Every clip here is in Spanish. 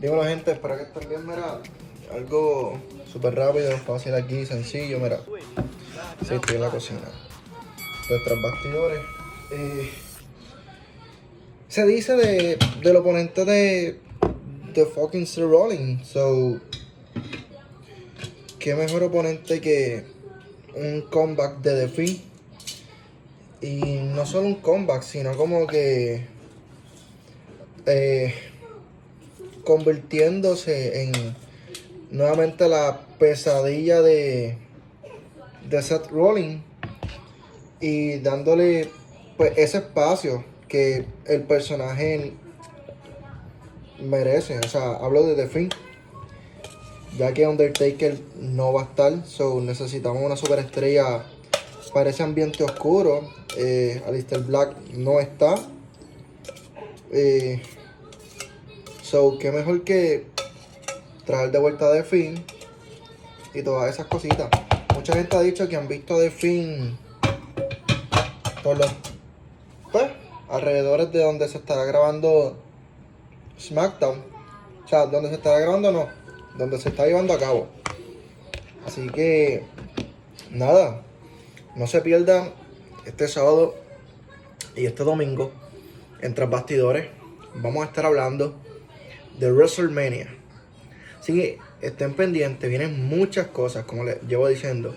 Dímelo gente, espero que estén bien, mira. Algo súper rápido, fácil aquí, sencillo, mira. Sí, estoy en la cocina. Nuestros bastidores. Eh, se dice de, del oponente de, de fucking Sir Rolling. So, qué mejor oponente que un comeback de The Fiend. Y no solo un comeback, sino como que eh, convirtiéndose en nuevamente la pesadilla de, de Seth Rollins y dándole pues ese espacio que el personaje merece. O sea, hablo de The Fiend. Ya que Undertaker no va a estar, so necesitamos una superestrella para ese ambiente oscuro. Eh, Alistair Black no está. Eh, so, qué mejor que traer de vuelta The Fiend y todas esas cositas. Mucha gente ha dicho que han visto The Fiend por los pues, alrededores de donde se estará grabando SmackDown. O sea, donde se estará grabando no, donde se está llevando a cabo. Así que, nada, no se pierdan este sábado y este domingo, entre bastidores, vamos a estar hablando de WrestleMania. Así que estén pendientes, vienen muchas cosas, como les llevo diciendo.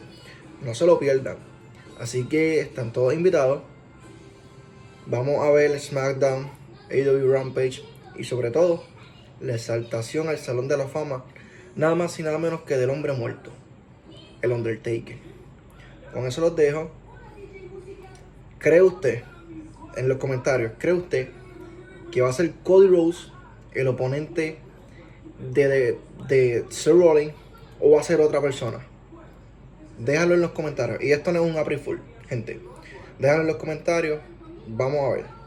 No se lo pierdan. Así que están todos invitados. Vamos a ver SmackDown, AW Rampage y sobre todo la exaltación al Salón de la Fama, nada más y nada menos que del hombre muerto, el Undertaker. Con eso los dejo. ¿Cree usted, en los comentarios, cree usted que va a ser Cody Rose el oponente de, de, de Sir Rollins o va a ser otra persona? Déjalo en los comentarios. Y esto no es un April Fool, gente. Déjalo en los comentarios. Vamos a ver.